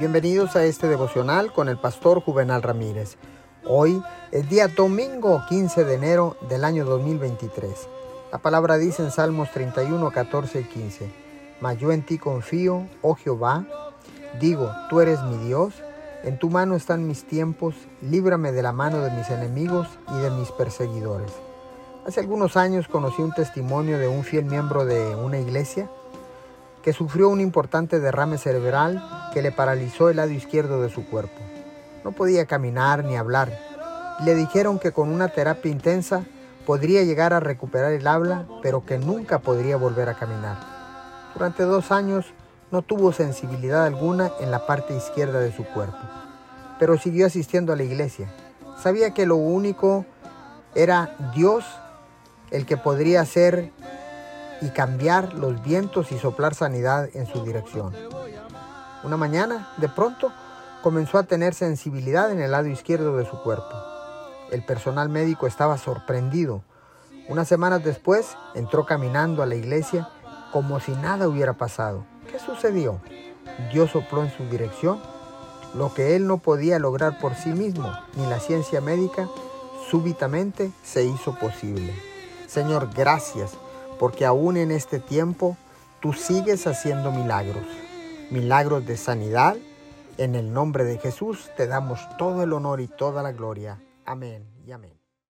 Bienvenidos a este devocional con el pastor Juvenal Ramírez. Hoy es día domingo 15 de enero del año 2023. La palabra dice en Salmos 31, 14 y 15. Mas yo en ti confío, oh Jehová. Digo, tú eres mi Dios. En tu mano están mis tiempos. Líbrame de la mano de mis enemigos y de mis perseguidores. Hace algunos años conocí un testimonio de un fiel miembro de una iglesia que sufrió un importante derrame cerebral que le paralizó el lado izquierdo de su cuerpo. No podía caminar ni hablar. Le dijeron que con una terapia intensa podría llegar a recuperar el habla, pero que nunca podría volver a caminar. Durante dos años no tuvo sensibilidad alguna en la parte izquierda de su cuerpo, pero siguió asistiendo a la iglesia. Sabía que lo único era Dios el que podría hacer y cambiar los vientos y soplar sanidad en su dirección. Una mañana, de pronto, comenzó a tener sensibilidad en el lado izquierdo de su cuerpo. El personal médico estaba sorprendido. Unas semanas después entró caminando a la iglesia como si nada hubiera pasado. ¿Qué sucedió? Dios sopló en su dirección. Lo que él no podía lograr por sí mismo, ni la ciencia médica, súbitamente se hizo posible. Señor, gracias porque aún en este tiempo tú sigues haciendo milagros, milagros de sanidad. En el nombre de Jesús te damos todo el honor y toda la gloria. Amén y amén.